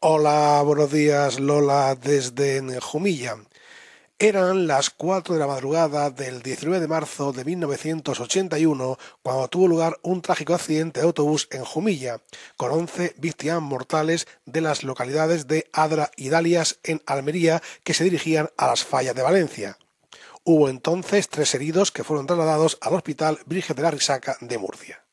Hola, buenos días Lola desde Jumilla. Eran las cuatro de la madrugada del 19 de marzo de 1981 cuando tuvo lugar un trágico accidente de autobús en Jumilla, con once víctimas mortales de las localidades de Adra y Dalias en Almería que se dirigían a las fallas de Valencia. Hubo entonces tres heridos que fueron trasladados al Hospital Virgen de la Risaca de Murcia.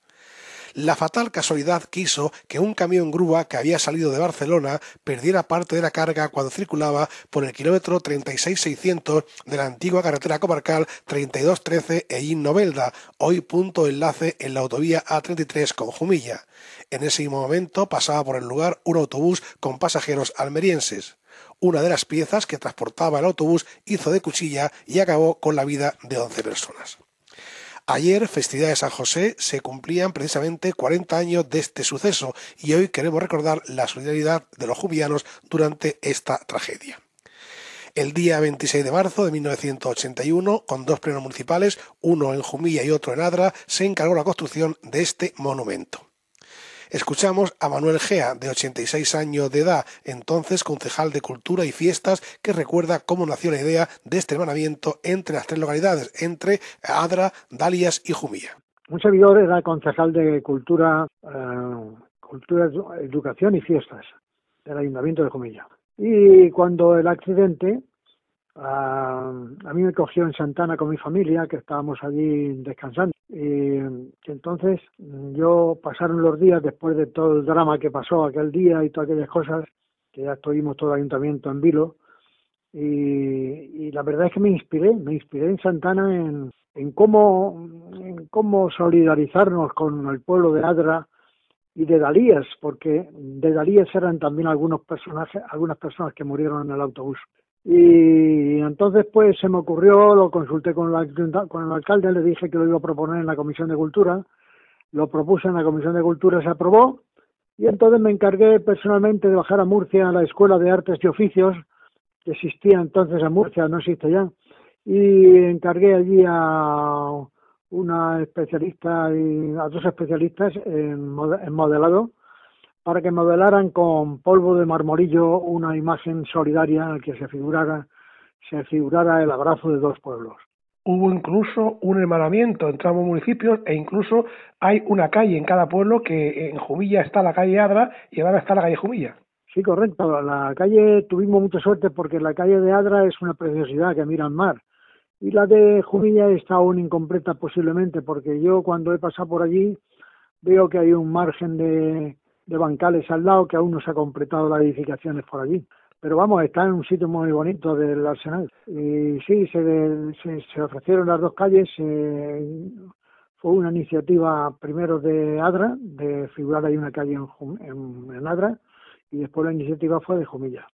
La fatal casualidad quiso que un camión grúa que había salido de Barcelona perdiera parte de la carga cuando circulaba por el kilómetro 36600 de la antigua carretera comarcal 3213 Ellín Novelda, hoy punto enlace en la autovía A33 con Jumilla. En ese momento pasaba por el lugar un autobús con pasajeros almerienses. Una de las piezas que transportaba el autobús hizo de cuchilla y acabó con la vida de 11 personas. Ayer, festividad de San José, se cumplían precisamente 40 años de este suceso y hoy queremos recordar la solidaridad de los jubianos durante esta tragedia. El día 26 de marzo de 1981, con dos plenos municipales, uno en Jumilla y otro en Adra, se encargó la construcción de este monumento. Escuchamos a Manuel Gea, de 86 años de edad, entonces concejal de Cultura y Fiestas, que recuerda cómo nació la idea de este hermanamiento entre las tres localidades, entre Adra, Dalias y Jumilla. Un servidor era concejal de Cultura, eh, Cultura, Educación y Fiestas del Ayuntamiento de Jumilla. Y cuando el accidente, a, a mí me cogió en Santana con mi familia, que estábamos allí descansando. Y entonces yo pasaron los días después de todo el drama que pasó aquel día y todas aquellas cosas, que ya estuvimos todo el ayuntamiento en vilo, y, la verdad es que me inspiré, me inspiré en Santana en, en cómo en cómo solidarizarnos con el pueblo de Adra y de Dalías, porque de Dalías eran también algunos personajes, algunas personas que murieron en el autobús. Y entonces pues se me ocurrió, lo consulté con, con el alcalde, le dije que lo iba a proponer en la Comisión de Cultura, lo propuse en la Comisión de Cultura, se aprobó, y entonces me encargué personalmente de bajar a Murcia a la Escuela de Artes y Oficios, que existía entonces en Murcia, no existe ya, y encargué allí a una especialista y a dos especialistas en modelado para que modelaran con polvo de marmorillo una imagen solidaria en la que se figurara, se figurara el abrazo de dos pueblos. Hubo incluso un hermanamiento entre ambos municipios e incluso hay una calle en cada pueblo que en Jumilla está la calle Adra y ahora está la calle Jumilla. Sí, correcto. La calle tuvimos mucha suerte porque la calle de Adra es una preciosidad que mira al mar y la de Jumilla está aún incompleta posiblemente porque yo cuando he pasado por allí veo que hay un margen de, de bancales al lado que aún no se ha completado las edificaciones por allí. Pero vamos, está en un sitio muy bonito del Arsenal. Y sí, se, se, ofrecieron las dos calles. fue una iniciativa primero de Adra, de figurar ahí una calle en, en Adra, y después la iniciativa fue de Jumilla.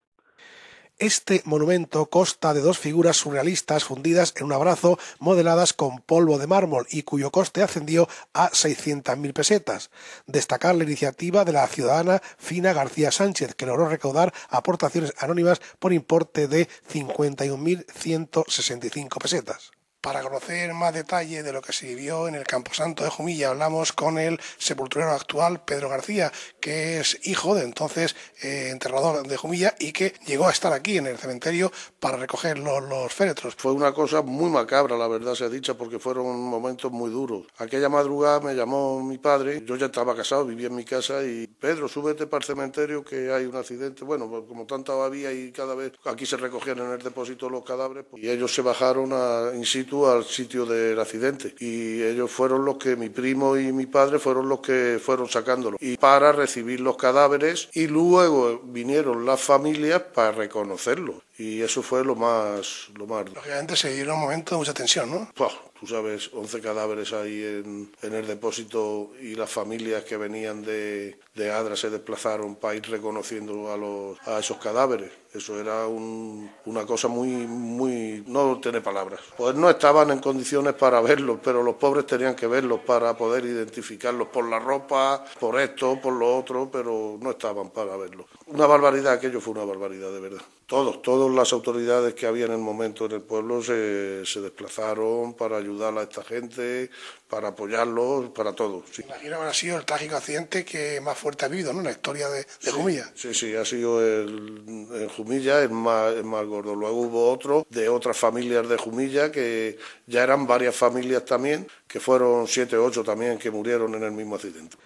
Este monumento consta de dos figuras surrealistas fundidas en un abrazo modeladas con polvo de mármol y cuyo coste ascendió a 600.000 pesetas. Destacar la iniciativa de la ciudadana Fina García Sánchez, que logró recaudar aportaciones anónimas por importe de 51.165 pesetas. Para conocer más detalle de lo que se vivió en el Camposanto de Jumilla, hablamos con el sepulturero actual, Pedro García, que es hijo de entonces eh, enterrador de Jumilla y que llegó a estar aquí en el cementerio para recoger los, féretros. Fue una cosa muy macabra, la verdad se ha dicho, porque fueron momentos muy duros. Aquella madrugada me llamó mi padre, yo ya estaba casado, vivía en mi casa y Pedro, súbete para el cementerio que hay un accidente. Bueno, pues como tanta había y cada vez aquí se recogían en el depósito los cadáveres pues, y ellos se bajaron a in al sitio del accidente. Y ellos fueron los que mi primo y mi padre fueron los que fueron sacándolo. Y para recibir los cadáveres y luego vinieron las familias para reconocerlos y eso fue lo más lo más. Lógicamente se dieron un momento de mucha tensión no tú sabes 11 cadáveres ahí en, en, el depósito y las familias que venían de, de Adra se desplazaron para ir reconociendo a los a esos cadáveres eso era una cosa muy, muy, no tiene palabras. Pues no estaban en condiciones para verlos, pero los pobres tenían que verlos para poder identificarlos por la ropa, por esto, por lo otro, pero no estaban para verlos. Una barbaridad, aquello fue una barbaridad de verdad. Todos, todas las autoridades que había en el momento en el pueblo se, se desplazaron para ayudar a esta gente, para apoyarlos, para todo. Sí. Imagino que ha sido el trágico accidente que más fuerte ha vivido, ¿no? En la historia de, Jumilla. Sí, sí, ha sido el, Jumilla el más, el más gordo. Luego hubo otro de otras familias de Jumilla, que ya eran varias familias también, que fueron siete o ocho también que murieron en el mismo accidente.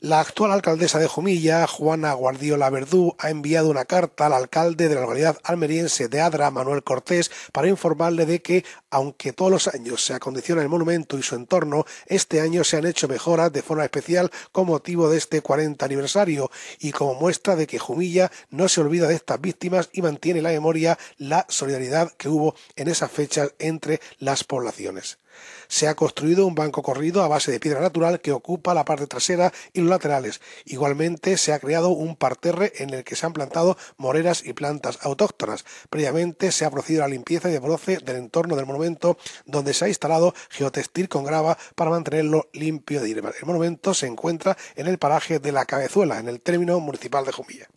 La actual alcaldesa de Jumilla, Juana Guardiola Verdú, ha enviado una carta al alcalde de la localidad almeriense de Adra, Manuel Cortés, para informarle de que, aunque todos los años se acondiciona el monumento y su entorno, este año se han hecho mejoras de forma especial con motivo de este 40 aniversario y como muestra de que Jumilla no se olvida de estas víctimas y mantiene en la memoria la solidaridad que hubo en esas fechas entre las poblaciones. Se ha construido un banco corrido a base de piedra natural que ocupa la parte trasera y los laterales. Igualmente se ha creado un parterre en el que se han plantado moreras y plantas autóctonas. Previamente se ha procedido a la limpieza y desbroce del entorno del monumento donde se ha instalado geotextil con grava para mantenerlo limpio de hierba. El monumento se encuentra en el paraje de la Cabezuela, en el término municipal de Jumilla.